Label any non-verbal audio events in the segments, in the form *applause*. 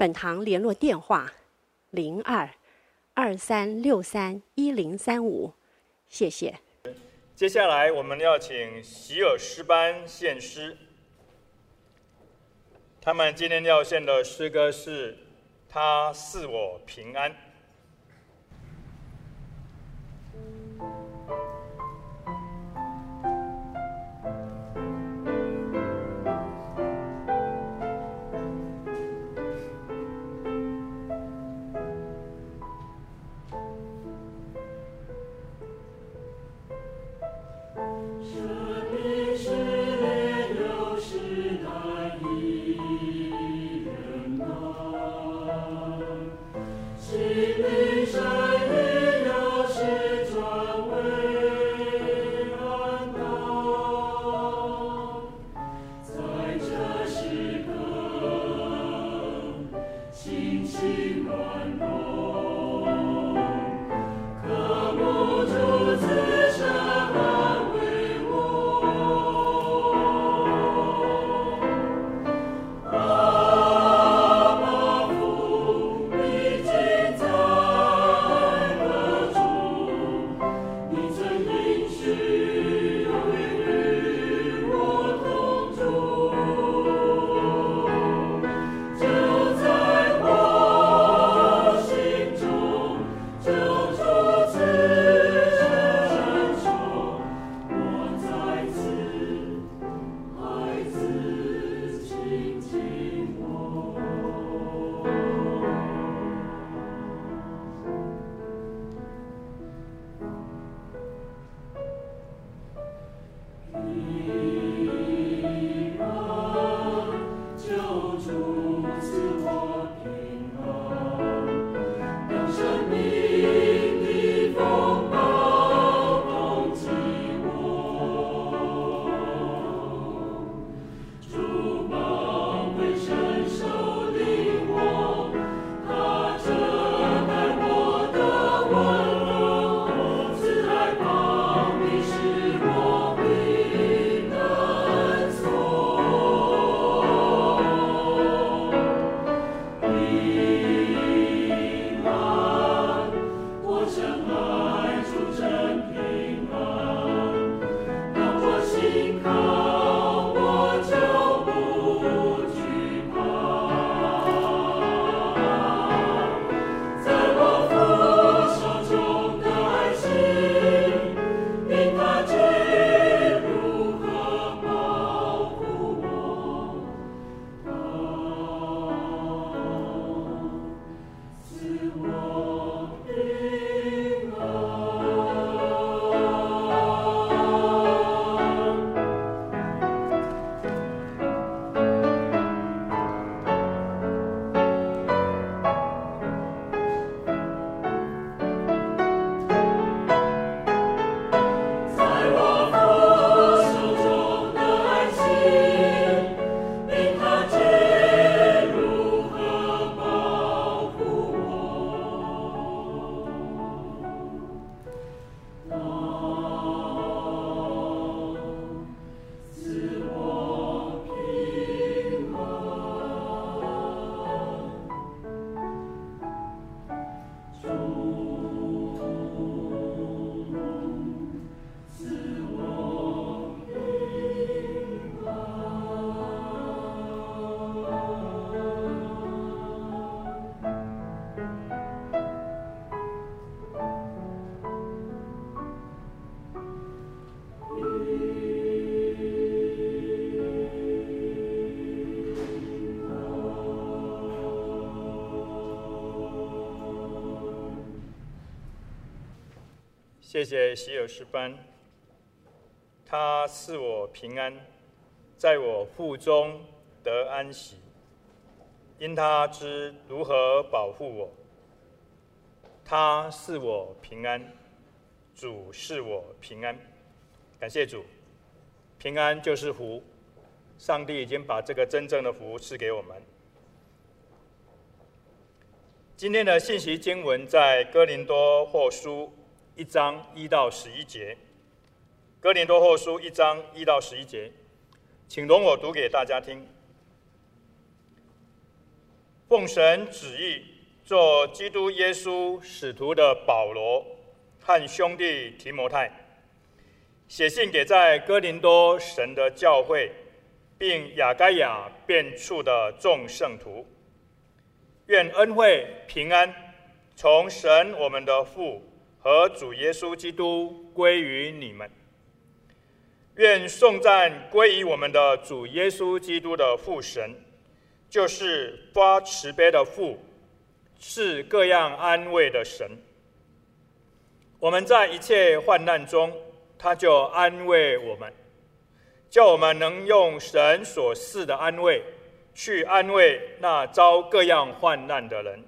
本堂联络电话：零二二三六三一零三五，谢谢。接下来我们要请席尔诗班献诗，他们今天要献的诗歌是《他赐我平安》。谢谢喜尔诗班，他赐我平安，在我腹中得安息。因他知如何保护我。他是我平安，主是我平安。感谢主，平安就是福。上帝已经把这个真正的福赐给我们。今天的信息经文在哥林多后书一章一到十一节。哥林多后书一章一到十一节，请容我读给大家听。奉神旨意。做基督耶稣使徒的保罗和兄弟提摩太，写信给在哥林多神的教会，并亚该亚遍处的众圣徒，愿恩惠平安从神我们的父和主耶稣基督归于你们。愿颂赞归于我们的主耶稣基督的父神，就是发慈悲的父。是各样安慰的神。我们在一切患难中，他就安慰我们，叫我们能用神所赐的安慰，去安慰那遭各样患难的人。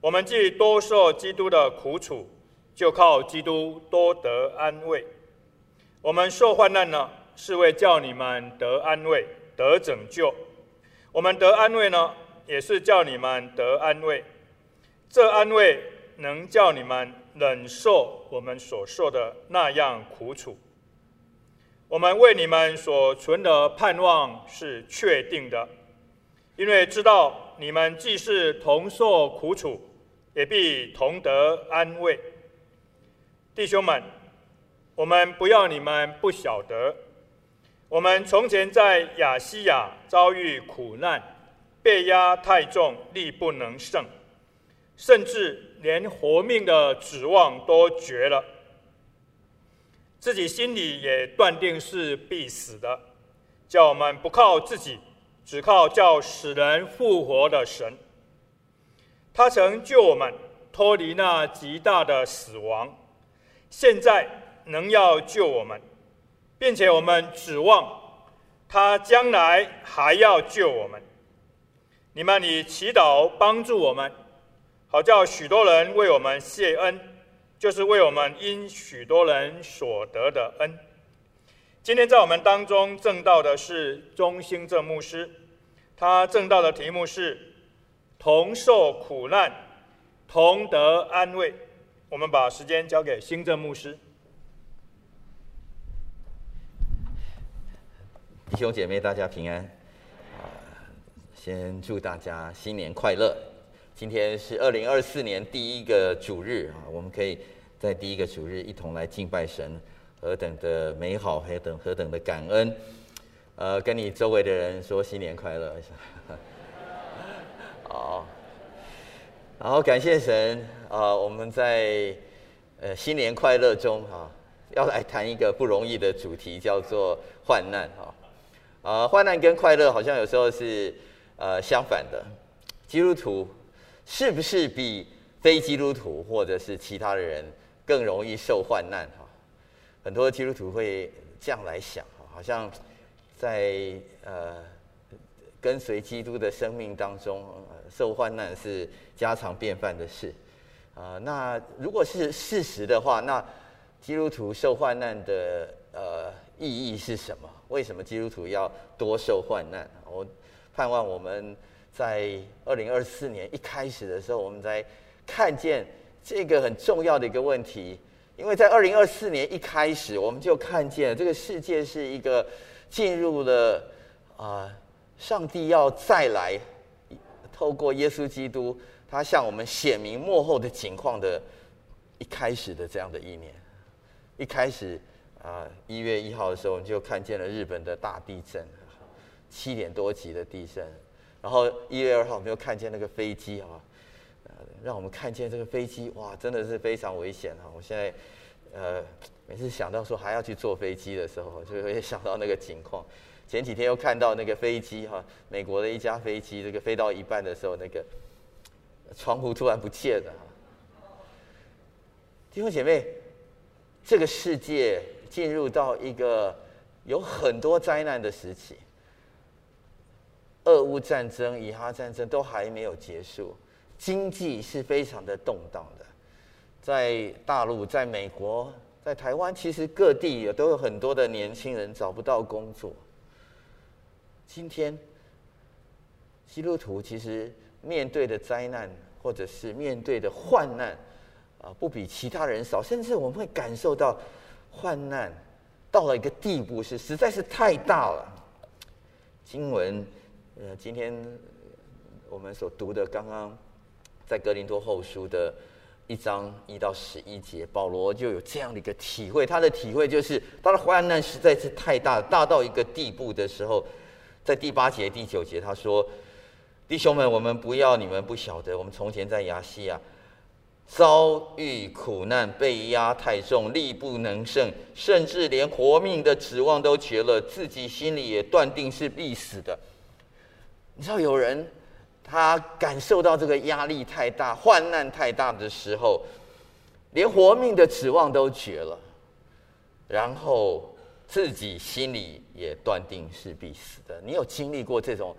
我们既多受基督的苦楚，就靠基督多得安慰。我们受患难呢，是为叫你们得安慰、得拯救。我们得安慰呢，也是叫你们得安慰，这安慰能叫你们忍受我们所受的那样苦楚。我们为你们所存的盼望是确定的，因为知道你们既是同受苦楚，也必同得安慰。弟兄们，我们不要你们不晓得，我们从前在亚细亚遭遇苦难。被压太重，力不能胜，甚至连活命的指望都绝了，自己心里也断定是必死的，叫我们不靠自己，只靠叫死人复活的神。他曾救我们脱离那极大的死亡，现在能要救我们，并且我们指望他将来还要救我们。你们以祈祷帮助我们，好叫许多人为我们谢恩，就是为我们因许多人所得的恩。今天在我们当中证道的是中兴正牧师，他证道的题目是“同受苦难，同得安慰”。我们把时间交给新正牧师。弟兄姐妹，大家平安。先祝大家新年快乐！今天是二零二四年第一个主日啊，我们可以在第一个主日一同来敬拜神，何等的美好，何等何等的感恩！呃，跟你周围的人说新年快乐。*laughs* 好，然后感谢神啊，我们在呃新年快乐中啊，要来谈一个不容易的主题，叫做患难啊。啊，患难跟快乐好像有时候是。呃，相反的，基督徒是不是比非基督徒或者是其他的人更容易受患难？哈，很多基督徒会这样来想，好像在呃跟随基督的生命当中，受患难是家常便饭的事。啊，那如果是事实的话，那基督徒受患难的呃意义是什么？为什么基督徒要多受患难？我。盼望我们在二零二四年一开始的时候，我们在看见这个很重要的一个问题。因为在二零二四年一开始，我们就看见这个世界是一个进入了啊，上帝要再来，透过耶稣基督，他向我们显明幕后的情况的一开始的这样的一年。一开始啊，一月一号的时候，我们就看见了日本的大地震。七点多级的地震，然后一月二号，我们又看见那个飞机啊，呃，让我们看见这个飞机，哇，真的是非常危险啊！我现在，呃，每次想到说还要去坐飞机的时候，就会想到那个情况。前几天又看到那个飞机哈，美国的一架飞机，这个飞到一半的时候，那个窗户突然不见了。弟兄姐妹，这个世界进入到一个有很多灾难的时期。俄乌战争、以哈战争都还没有结束，经济是非常的动荡的。在大陆、在美国、在台湾，其实各地也都有很多的年轻人找不到工作。今天，基督徒其实面对的灾难，或者是面对的患难，啊，不比其他人少，甚至我们会感受到患难到了一个地步，是实在是太大了。经文。呃，今天我们所读的，刚刚在格林多后书的一章一到十一节，保罗就有这样的一个体会。他的体会就是，他的患难实在是太大，大到一个地步的时候，在第八节、第九节，他说：“弟兄们，我们不要你们不晓得，我们从前在亚细亚遭遇苦难，被压太重，力不能胜，甚至连活命的指望都绝了，自己心里也断定是必死的。”你知道有人，他感受到这个压力太大、患难太大的时候，连活命的指望都绝了，然后自己心里也断定是必死的。你有经历过这种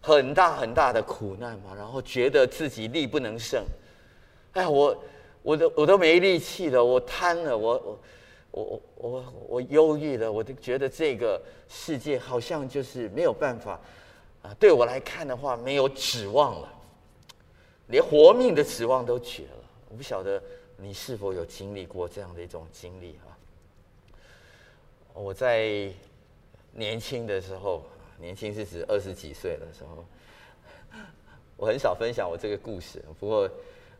很大很大的苦难吗？然后觉得自己力不能胜，哎，我我都我都没力气了，我瘫了，我我我我我忧郁了，我都觉得这个世界好像就是没有办法。啊，对我来看的话，没有指望了，连活命的指望都绝了。我不晓得你是否有经历过这样的一种经历啊？我在年轻的时候，年轻是指二十几岁的时候，我很少分享我这个故事。不过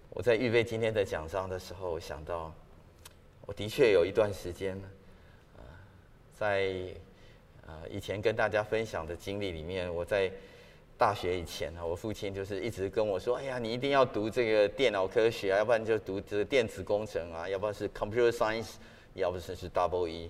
我在预备今天的讲章的时候，想到，我的确有一段时间，啊，在。啊，以前跟大家分享的经历里面，我在大学以前呢，我父亲就是一直跟我说：“哎呀，你一定要读这个电脑科学啊，要不然就读这个电子工程啊，要不然是 computer science，要不是是 double E。”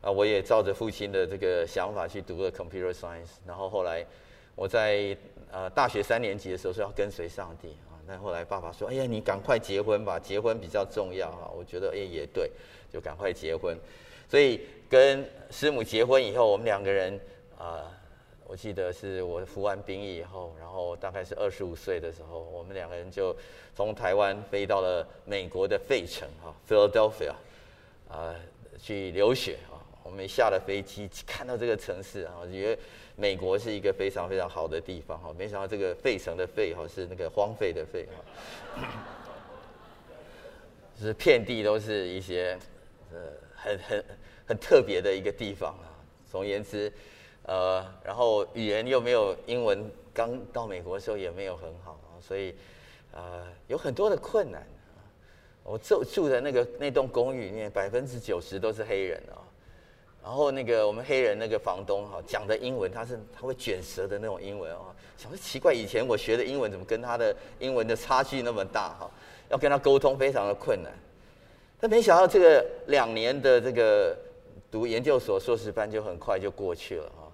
啊，我也照着父亲的这个想法去读了 computer science。然后后来我在呃大学三年级的时候说要跟随上帝啊，但后来爸爸说：“哎呀，你赶快结婚吧，结婚比较重要啊。”我觉得哎也对，就赶快结婚。所以跟师母结婚以后，我们两个人啊、我记得是我服完兵役以后，然后大概是二十五岁的时候，我们两个人就从台湾飞到了美国的费城啊，Philadelphia 啊，去留学啊。我们下了飞机，看到这个城市啊，我觉得美国是一个非常非常好的地方哈。没想到这个费城的费哈是那个荒废的废哈，就 *coughs* 是遍地都是一些呃。很很很特别的一个地方啊！总言之，呃，然后语言又没有英文，刚到美国的时候也没有很好啊，所以呃有很多的困难。我住住的那个那栋公寓里面，百分之九十都是黑人啊。然后那个我们黑人那个房东哈讲的英文，他是他会卷舌的那种英文啊，想说奇怪，以前我学的英文怎么跟他的英文的差距那么大哈？要跟他沟通非常的困难。但没想到这个两年的这个读研究所硕士班就很快就过去了啊，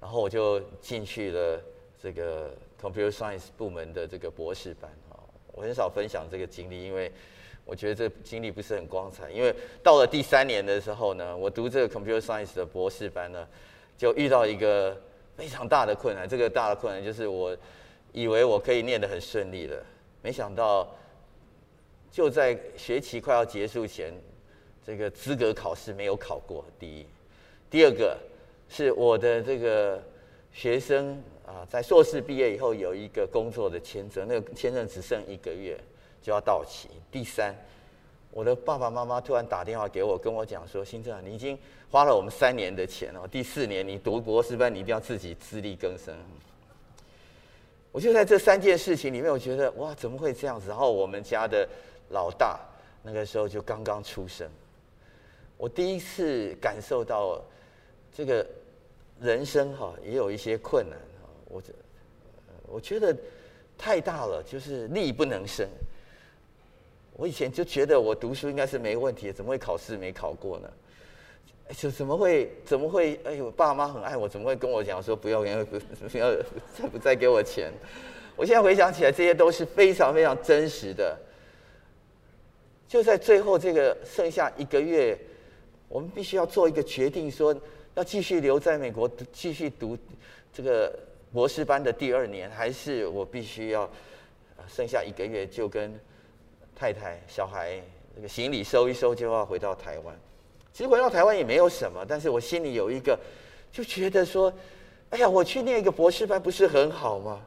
然后我就进去了这个 computer science 部门的这个博士班啊。我很少分享这个经历，因为我觉得这经历不是很光彩。因为到了第三年的时候呢，我读这个 computer science 的博士班呢，就遇到一个非常大的困难。这个大的困难就是我以为我可以念得很顺利的，没想到。就在学期快要结束前，这个资格考试没有考过。第一，第二个是我的这个学生啊，在硕士毕业以后有一个工作的签证，那个签证只剩一个月就要到期。第三，我的爸爸妈妈突然打电话给我，跟我讲说：“新正，你已经花了我们三年的钱哦，第四年你读博士班，你一定要自己自力更生。”我就在这三件事情里面，我觉得哇，怎么会这样子？然后我们家的。老大那个时候就刚刚出生，我第一次感受到这个人生哈也有一些困难哈，我我觉得太大了，就是力不能胜。我以前就觉得我读书应该是没问题，怎么会考试没考过呢？就怎么会怎么会？哎呦，爸妈很爱我，怎么会跟我讲说不要，不要不要再不再给我钱？我现在回想起来，这些都是非常非常真实的。就在最后这个剩下一个月，我们必须要做一个决定，说要继续留在美国，继续读这个博士班的第二年，还是我必须要剩下一个月就跟太太、小孩这个行李收一收就要回到台湾？其实回到台湾也没有什么，但是我心里有一个，就觉得说，哎呀，我去念一个博士班不是很好吗？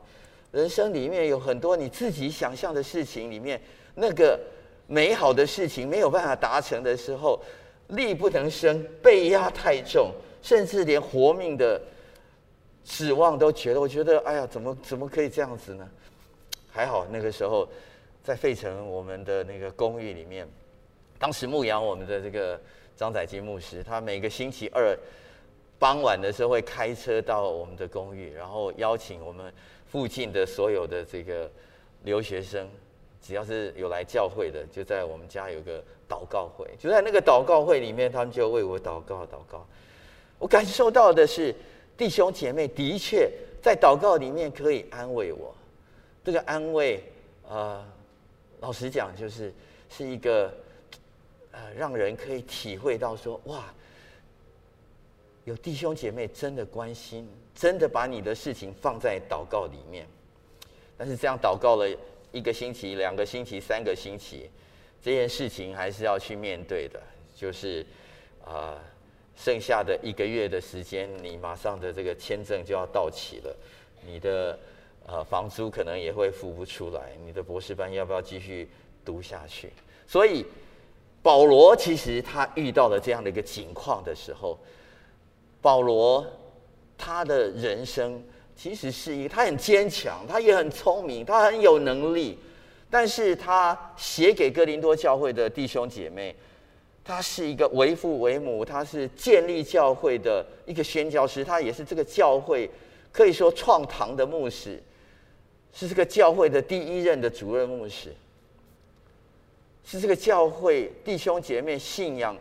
人生里面有很多你自己想象的事情，里面那个美好的事情没有办法达成的时候，力不能生，被压太重，甚至连活命的。指望都觉得，我觉得，哎呀，怎么怎么可以这样子呢？还好那个时候，在费城我们的那个公寓里面，当时牧养我们的这个张载基牧师，他每个星期二傍晚的时候会开车到我们的公寓，然后邀请我们附近的所有的这个留学生，只要是有来教会的，就在我们家有个祷告会，就在那个祷告会里面，他们就为我祷告祷告。我感受到的是。弟兄姐妹的确在祷告里面可以安慰我，这个安慰，呃，老实讲就是是一个，呃，让人可以体会到说，哇，有弟兄姐妹真的关心，真的把你的事情放在祷告里面。但是这样祷告了一个星期、两个星期、三个星期，这件事情还是要去面对的，就是，呃。剩下的一个月的时间，你马上的这个签证就要到期了，你的呃房租可能也会付不出来，你的博士班要不要继续读下去？所以保罗其实他遇到了这样的一个情况的时候，保罗他的人生其实是一个他很坚强，他也很聪明，他很有能力，但是他写给哥林多教会的弟兄姐妹。他是一个为父为母，他是建立教会的一个宣教师，他也是这个教会可以说创堂的牧师，是这个教会的第一任的主任牧师，是这个教会弟兄姐妹信仰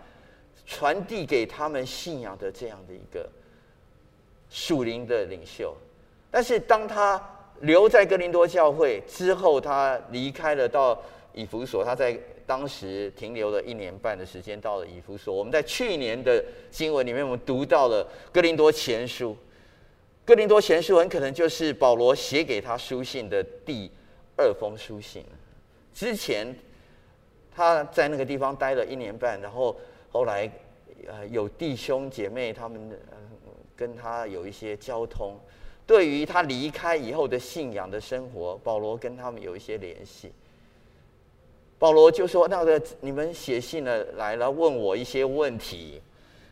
传递给他们信仰的这样的一个属灵的领袖。但是当他留在哥林多教会之后，他离开了到以弗所，他在。当时停留了一年半的时间，到了以弗所。我们在去年的经文里面，我们读到了哥林多前书。哥林多前书很可能就是保罗写给他书信的第二封书信。之前他在那个地方待了一年半，然后后来呃有弟兄姐妹他们跟他有一些交通，对于他离开以后的信仰的生活，保罗跟他们有一些联系。保罗就说：“那个你们写信了来了，问我一些问题，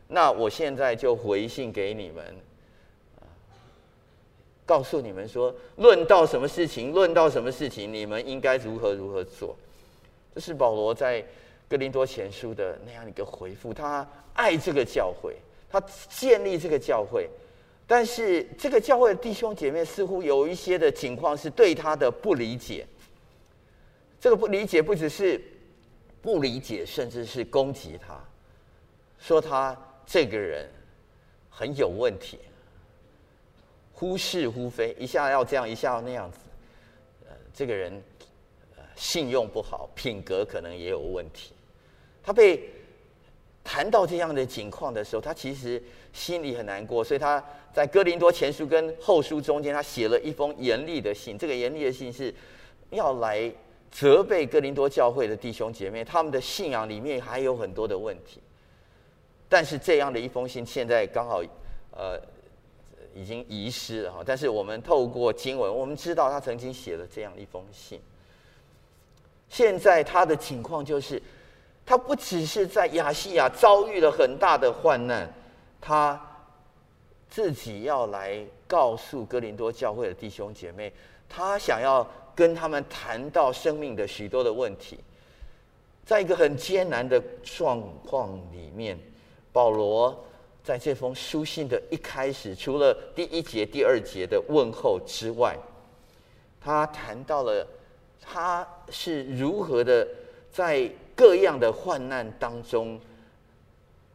那我现在就回信给你们，告诉你们说，论到什么事情，论到什么事情，你们应该如何如何做。”这是保罗在哥林多前书的那样一个回复。他爱这个教会，他建立这个教会，但是这个教会的弟兄姐妹似乎有一些的情况是对他的不理解。这个不理解不只是不理解，甚至是攻击他，说他这个人很有问题，忽是忽非，一下要这样，一下要那样子。呃，这个人呃信用不好，品格可能也有问题。他被谈到这样的情况的时候，他其实心里很难过，所以他在哥林多前书跟后书中间，他写了一封严厉的信。这个严厉的信是要来。责备哥林多教会的弟兄姐妹，他们的信仰里面还有很多的问题。但是这样的一封信，现在刚好呃已经遗失了哈。但是我们透过经文，我们知道他曾经写了这样一封信。现在他的情况就是，他不只是在亚细亚遭遇了很大的患难，他自己要来告诉哥林多教会的弟兄姐妹，他想要。跟他们谈到生命的许多的问题，在一个很艰难的状况里面，保罗在这封书信的一开始，除了第一节、第二节的问候之外，他谈到了他是如何的在各样的患难当中，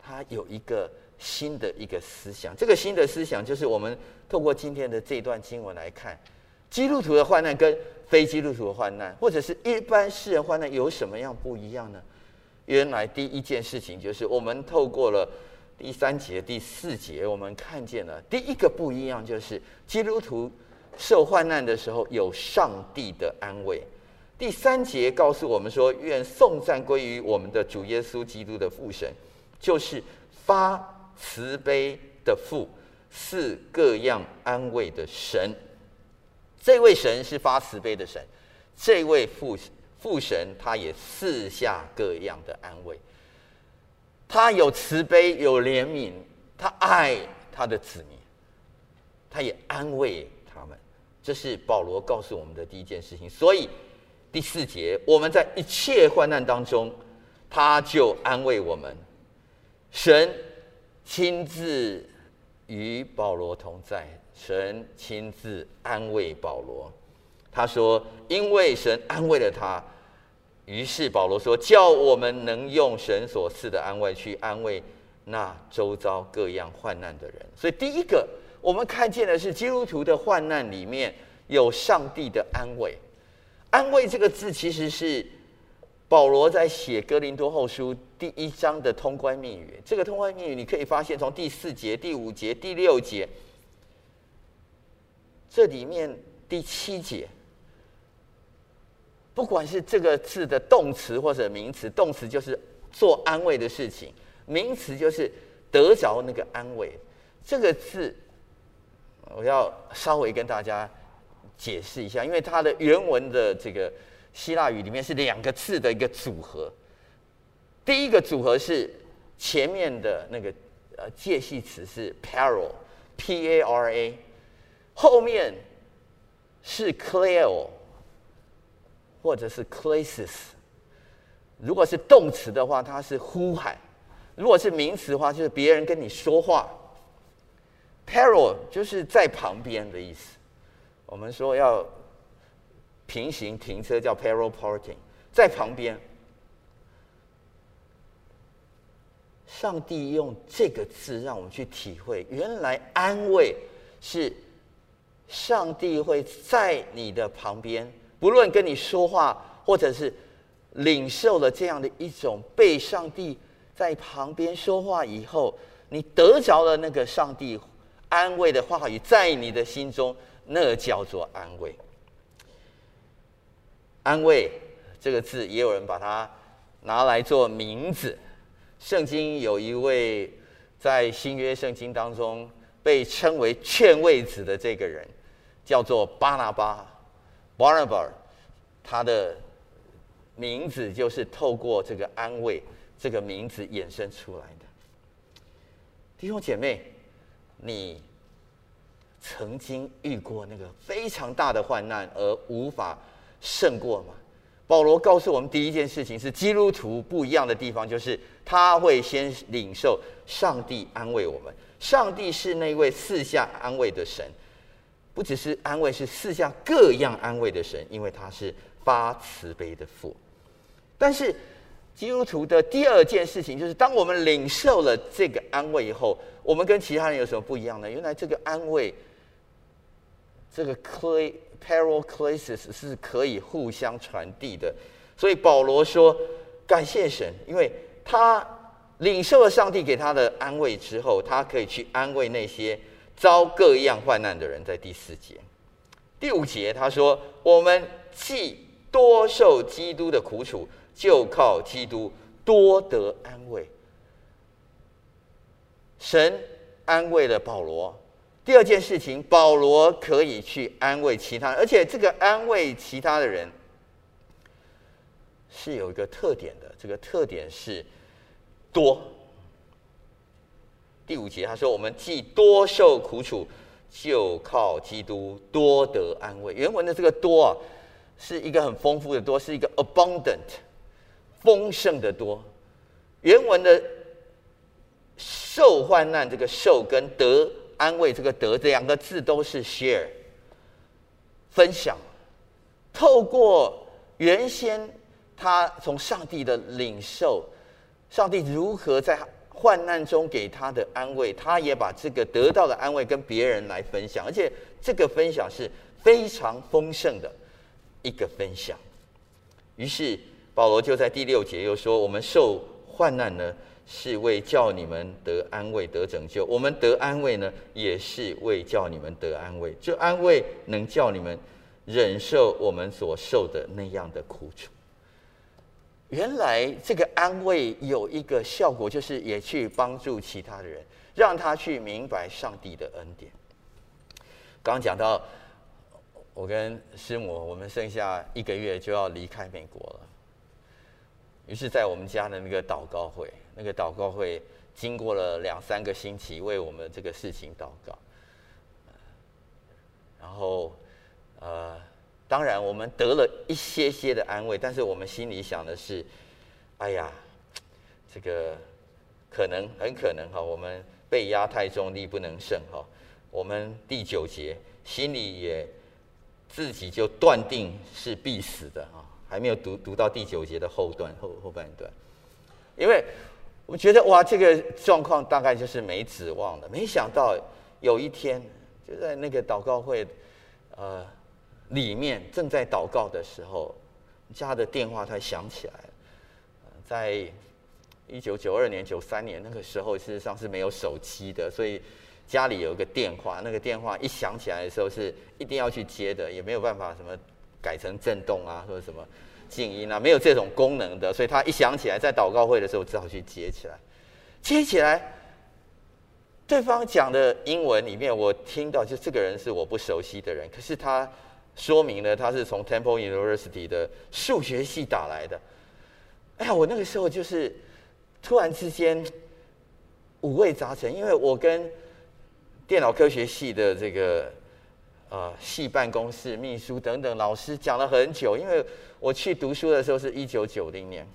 他有一个新的一个思想。这个新的思想就是我们透过今天的这段经文来看，基督徒的患难跟非基督徒的患难，或者是一般世人患难，有什么样不一样呢？原来第一件事情就是，我们透过了第三节、第四节，我们看见了第一个不一样，就是基督徒受患难的时候有上帝的安慰。第三节告诉我们说：“愿颂赞归于我们的主耶稣基督的父神，就是发慈悲的父，赐各样安慰的神。这位神是发慈悲的神，这位父父神他也四下各样的安慰。他有慈悲，有怜悯，他爱他的子民，他也安慰他们。这是保罗告诉我们的第一件事情。所以。”第四节，我们在一切患难当中，他就安慰我们。神亲自与保罗同在，神亲自安慰保罗。他说：“因为神安慰了他，于是保罗说，叫我们能用神所赐的安慰去安慰那周遭各样患难的人。”所以，第一个我们看见的是基督徒的患难里面有上帝的安慰。安慰这个字，其实是保罗在写哥林多后书第一章的通关密语。这个通关密语，你可以发现从第四节、第五节、第六节，这里面第七节，不管是这个字的动词或者名词，动词就是做安慰的事情，名词就是得着那个安慰。这个字，我要稍微跟大家。解释一下，因为它的原文的这个希腊语里面是两个字的一个组合。第一个组合是前面的那个呃介系词是 para，P-A-R-A，后面是 kleio 或者是 clasis。如果是动词的话，它是呼喊；如果是名词的话，就是别人跟你说话。para 就是在旁边的意思。我们说要平行停车叫 parallel parking，在旁边。上帝用这个字让我们去体会，原来安慰是上帝会在你的旁边，不论跟你说话，或者是领受了这样的一种被上帝在旁边说话以后，你得着了那个上帝安慰的话语，在你的心中。那叫做安慰。安慰这个字，也有人把它拿来做名字。圣经有一位在新约圣经当中被称为劝慰子的这个人，叫做巴拿巴 b a r n a b a。他的名字就是透过这个安慰这个名字衍生出来的。弟兄姐妹，你。曾经遇过那个非常大的患难而无法胜过吗？保罗告诉我们，第一件事情是基督徒不一样的地方，就是他会先领受上帝安慰我们。上帝是那位四下安慰的神，不只是安慰，是四下各样安慰的神，因为他是发慈悲的父。但是基督徒的第二件事情，就是当我们领受了这个安慰以后，我们跟其他人有什么不一样呢？原来这个安慰。这个科 paraclesis 是可以互相传递的，所以保罗说感谢神，因为他领受了上帝给他的安慰之后，他可以去安慰那些遭各样患难的人。在第四节、第五节，他说：“我们既多受基督的苦楚，就靠基督多得安慰。”神安慰了保罗。第二件事情，保罗可以去安慰其他人，而且这个安慰其他的人是有一个特点的，这个特点是多。第五节他说：“我们既多受苦楚，就靠基督多得安慰。”原文的这个“多”啊，是一个很丰富的“多”，是一个 abundant 丰盛的“多”。原文的受患难这个“受”跟“得”。安慰这个“德”这两个字都是 share，分享。透过原先他从上帝的领受，上帝如何在患难中给他的安慰，他也把这个得到的安慰跟别人来分享，而且这个分享是非常丰盛的一个分享。于是保罗就在第六节又说：“我们受患难呢，是为叫你们得安慰、得拯救；我们得安慰呢，也是为叫你们得安慰。这安慰能叫你们忍受我们所受的那样的苦楚。原来这个安慰有一个效果，就是也去帮助其他的人，让他去明白上帝的恩典。刚刚讲到，我跟师母，我们剩下一个月就要离开美国了。于是，在我们家的那个祷告会，那个祷告会经过了两三个星期，为我们这个事情祷告。然后，呃。当然，我们得了一些些的安慰，但是我们心里想的是：哎呀，这个可能很可能哈，我们被压太重，力不能胜哈。我们第九节心里也自己就断定是必死的哈，还没有读读到第九节的后段后后半段，因为我觉得哇，这个状况大概就是没指望了。没想到有一天就在那个祷告会，呃。里面正在祷告的时候，家的电话才响起来。在一九九二年、九三年那个时候，事实上是没有手机的，所以家里有一个电话。那个电话一响起来的时候，是一定要去接的，也没有办法什么改成震动啊，或者什么静音啊，没有这种功能的。所以他一响起来，在祷告会的时候，只好去接起来。接起来，对方讲的英文里面，我听到就这个人是我不熟悉的人，可是他。说明了他是从 Temple University 的数学系打来的。哎呀，我那个时候就是突然之间五味杂陈，因为我跟电脑科学系的这个呃系办公室秘书等等老师讲了很久，因为我去读书的时候是一九九零年，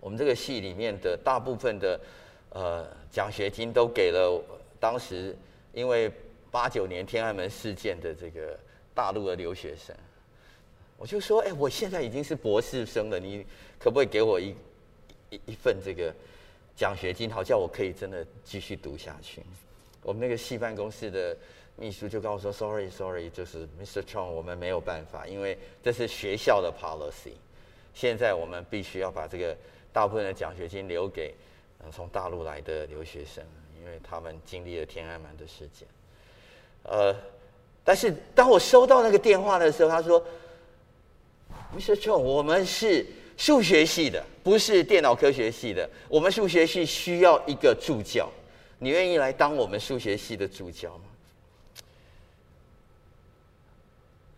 我们这个系里面的大部分的呃奖学金都给了当时因为八九年天安门事件的这个。大陆的留学生，我就说，哎，我现在已经是博士生了，你可不可以给我一一一份这个奖学金，好叫我可以真的继续读下去？我们那个系办公室的秘书就跟我说，Sorry，Sorry，就是 Mr. Chong，我们没有办法，因为这是学校的 policy。现在我们必须要把这个大部分的奖学金留给从大陆来的留学生，因为他们经历了天安门的事件，呃。但是当我收到那个电话的时候，他说：“Mr. Chong，我们是数学系的，不是电脑科学系的。我们数学系需要一个助教，你愿意来当我们数学系的助教吗？”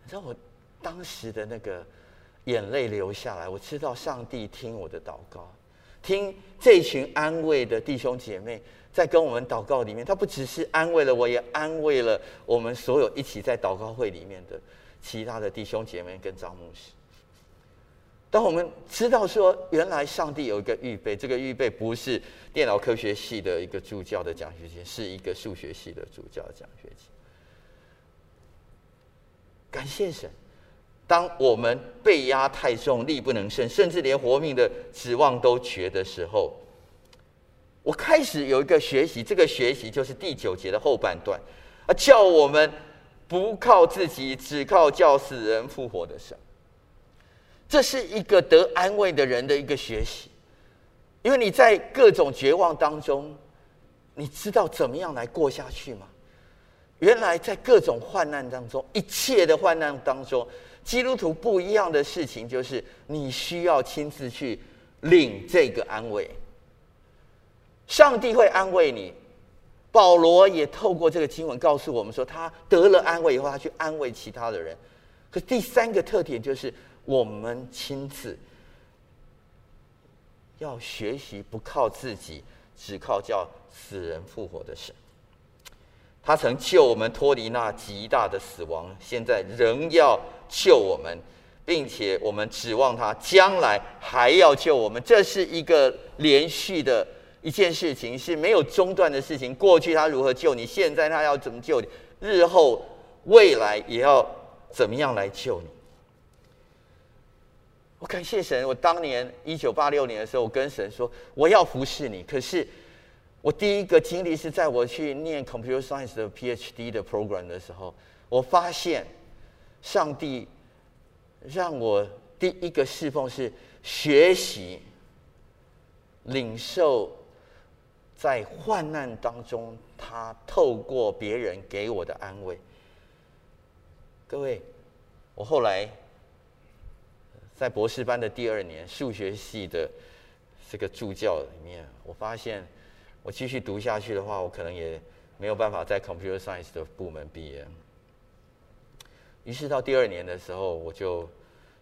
你知道我当时的那个眼泪流下来，我知道上帝听我的祷告，听这群安慰的弟兄姐妹。在跟我们祷告里面，他不只是安慰了我，也安慰了我们所有一起在祷告会里面的其他的弟兄姐妹跟张牧师。当我们知道说，原来上帝有一个预备，这个预备不是电脑科学系的一个助教的奖学金，是一个数学系的助教奖学金。感谢神，当我们被压太重，力不能胜，甚至连活命的指望都绝的时候。我开始有一个学习，这个学习就是第九节的后半段，啊，叫我们不靠自己，只靠叫死人复活的神。这是一个得安慰的人的一个学习，因为你在各种绝望当中，你知道怎么样来过下去吗？原来在各种患难当中，一切的患难当中，基督徒不一样的事情就是，你需要亲自去领这个安慰。上帝会安慰你，保罗也透过这个经文告诉我们说，他得了安慰以后，他去安慰其他的人。可第三个特点就是，我们亲自要学习不靠自己，只靠叫死人复活的神。他曾救我们脱离那极大的死亡，现在仍要救我们，并且我们指望他将来还要救我们。这是一个连续的。一件事情是没有中断的事情。过去他如何救你，现在他要怎么救你，日后未来也要怎么样来救你。我感谢神，我当年一九八六年的时候，我跟神说我要服侍你。可是我第一个经历是在我去念 Computer Science 的 PhD 的 program 的时候，我发现上帝让我第一个侍奉是学习。领受在患难当中，他透过别人给我的安慰。各位，我后来在博士班的第二年，数学系的这个助教里面，我发现我继续读下去的话，我可能也没有办法在 Computer Science 的部门毕业。于是到第二年的时候，我就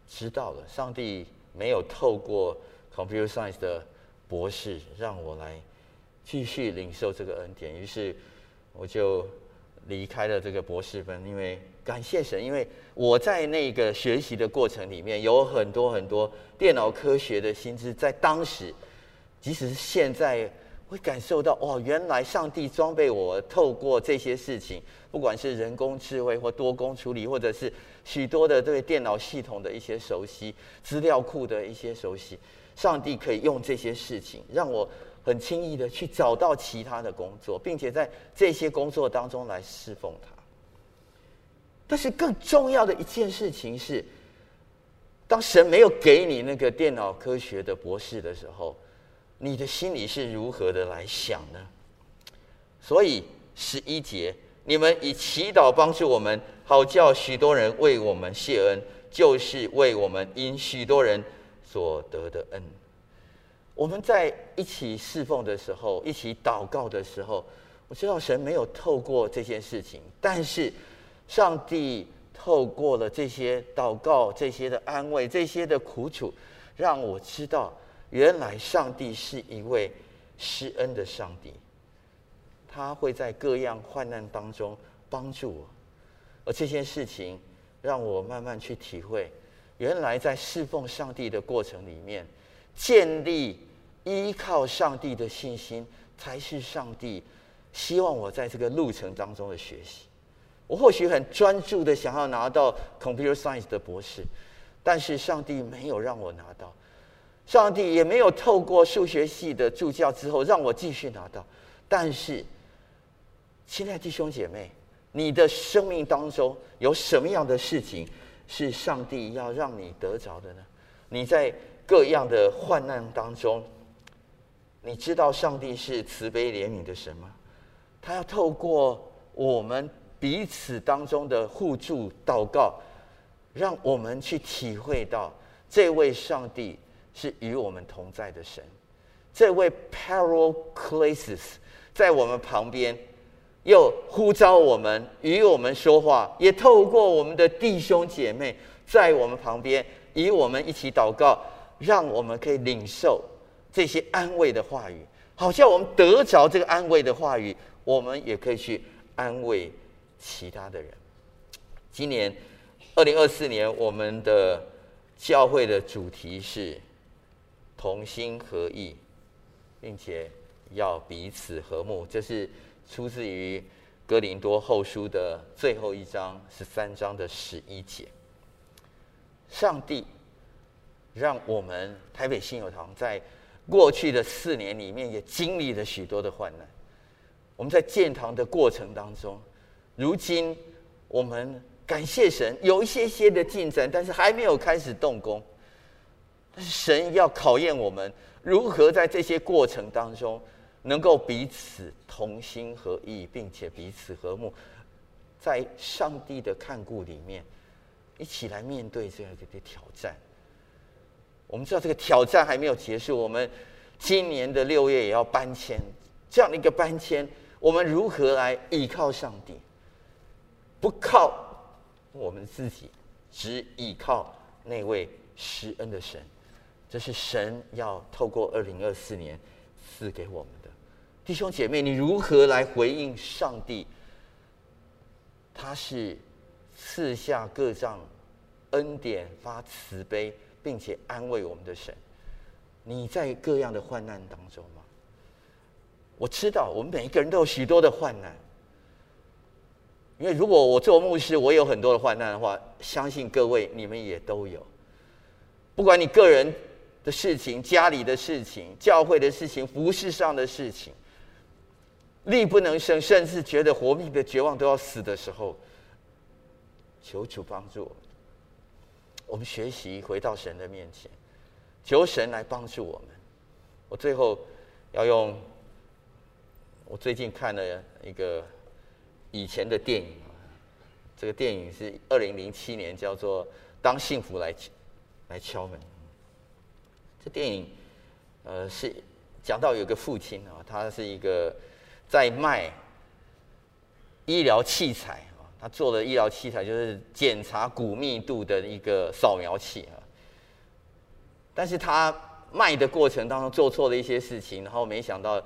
知道了，上帝没有透过 Computer Science 的博士让我来继续领受这个恩典。于是我就离开了这个博士班，因为感谢神，因为我在那个学习的过程里面有很多很多电脑科学的新知，在当时，即使是现在。会感受到哦，原来上帝装备我，透过这些事情，不管是人工智慧或多工处理，或者是许多的对电脑系统的一些熟悉、资料库的一些熟悉，上帝可以用这些事情让我很轻易的去找到其他的工作，并且在这些工作当中来侍奉他。但是更重要的一件事情是，当神没有给你那个电脑科学的博士的时候。你的心里是如何的来想呢？所以十一节，你们以祈祷帮助我们，好叫许多人为我们谢恩，就是为我们因许多人所得的恩。我们在一起侍奉的时候，一起祷告的时候，我知道神没有透过这件事情，但是上帝透过了这些祷告、这些的安慰、这些的苦楚，让我知道。原来上帝是一位施恩的上帝，他会在各样患难当中帮助我，而这件事情让我慢慢去体会，原来在侍奉上帝的过程里面，建立依靠上帝的信心，才是上帝希望我在这个路程当中的学习。我或许很专注的想要拿到 Computer Science 的博士，但是上帝没有让我拿到。上帝也没有透过数学系的助教之后让我继续拿到，但是，亲爱弟兄姐妹，你的生命当中有什么样的事情是上帝要让你得着的呢？你在各样的患难当中，你知道上帝是慈悲怜悯的神吗？他要透过我们彼此当中的互助祷告，让我们去体会到这位上帝。是与我们同在的神，这位 Paracletus 在我们旁边，又呼召我们与我们说话，也透过我们的弟兄姐妹在我们旁边与我们一起祷告，让我们可以领受这些安慰的话语。好像我们得着这个安慰的话语，我们也可以去安慰其他的人。今年二零二四年，我们的教会的主题是。同心合意，并且要彼此和睦，这是出自于哥林多后书的最后一章十三章的十一节。上帝让我们台北信友堂在过去的四年里面也经历了许多的患难。我们在建堂的过程当中，如今我们感谢神有一些些的进展，但是还没有开始动工。但是神要考验我们如何在这些过程当中，能够彼此同心合意，并且彼此和睦，在上帝的看顾里面，一起来面对这样一个挑战。我们知道这个挑战还没有结束，我们今年的六月也要搬迁，这样的一个搬迁，我们如何来依靠上帝？不靠我们自己，只依靠那位施恩的神。这是神要透过二零二四年赐给我们的弟兄姐妹，你如何来回应上帝？他是赐下各样恩典、发慈悲，并且安慰我们的神。你在各样的患难当中吗？我知道我们每一个人都有许多的患难，因为如果我做牧师，我有很多的患难的话，相信各位你们也都有。不管你个人。的事情，家里的事情，教会的事情，服事上的事情，力不能胜，甚至觉得活命的绝望都要死的时候，求主帮助我们。我们学习回到神的面前，求神来帮助我们，我最后要用我最近看了一个以前的电影，这个电影是二零零七年，叫做《当幸福来来敲门》。这电影呃是讲到有个父亲啊，他是一个在卖医疗器材啊，他做的医疗器材就是检查骨密度的一个扫描器啊，但是他。卖的过程当中做错了一些事情，然后没想到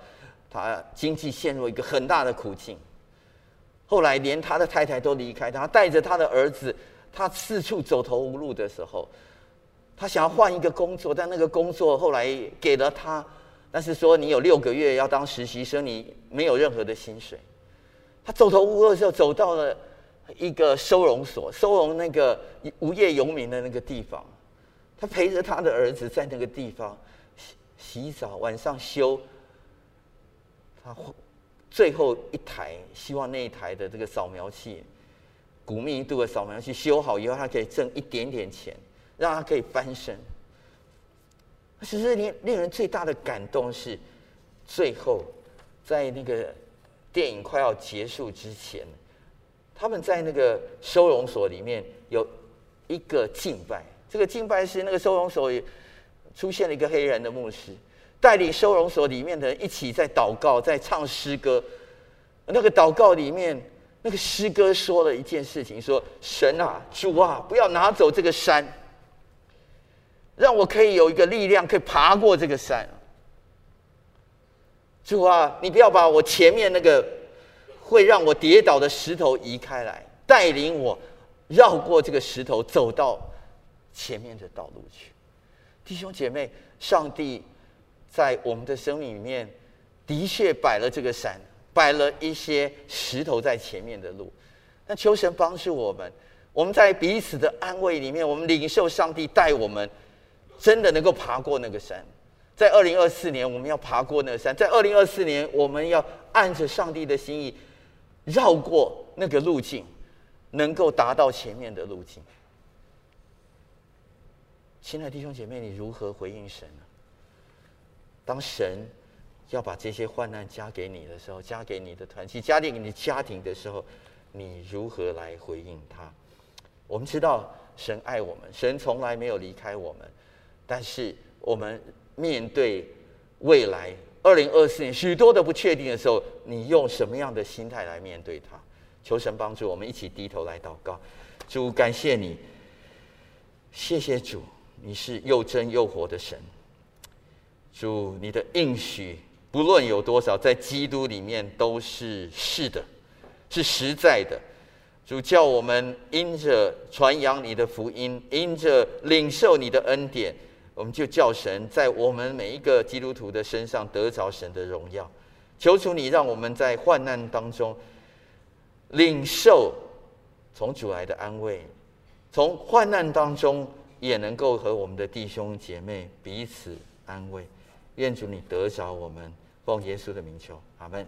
他经济陷入一个很大的苦境。后来连他的太太都离开他，带着他的儿子，他四处走投无路的时候，他想要换一个工作，但那个工作后来给了他，但是说你有六个月要当实习生，你没有任何的薪水。他走投无路的时候，走到了一个收容所，收容那个无业游民的那个地方。他陪着他的儿子在那个地方洗洗澡，晚上修。他最后一台，希望那一台的这个扫描器，骨密度的扫描器修好以后，他可以挣一点点钱，让他可以翻身。其实令令人最大的感动是，最后在那个电影快要结束之前，他们在那个收容所里面有一个敬拜。这个敬拜是那个收容所出现了一个黑人的牧师，带领收容所里面的人一起在祷告，在唱诗歌。那个祷告里面，那个诗歌说了一件事情：说神啊，主啊，不要拿走这个山，让我可以有一个力量可以爬过这个山。主啊，你不要把我前面那个会让我跌倒的石头移开来，带领我绕过这个石头，走到。前面的道路去，弟兄姐妹，上帝在我们的生命里面的确摆了这个山，摆了一些石头在前面的路。那求神帮助我们，我们在彼此的安慰里面，我们领受上帝带我们，真的能够爬过那个山。在二零二四年，我们要爬过那个山；在二零二四年，我们要按着上帝的心意绕过那个路径，能够达到前面的路径。亲爱的弟兄姐妹，你如何回应神呢？当神要把这些患难加给你的时候，加给你的团体，加给你家庭的时候，你如何来回应他？我们知道神爱我们，神从来没有离开我们。但是我们面对未来二零二四年许多的不确定的时候，你用什么样的心态来面对它？求神帮助我们一起低头来祷告。主，感谢你，谢谢主。你是又真又活的神，主，你的应许不论有多少，在基督里面都是是的，是实在的。主叫我们因着传扬你的福音，因着领受你的恩典，我们就叫神在我们每一个基督徒的身上得着神的荣耀。求主你让我们在患难当中领受从主来的安慰，从患难当中。也能够和我们的弟兄姐妹彼此安慰，愿主你得着我们，奉耶稣的名求，阿门。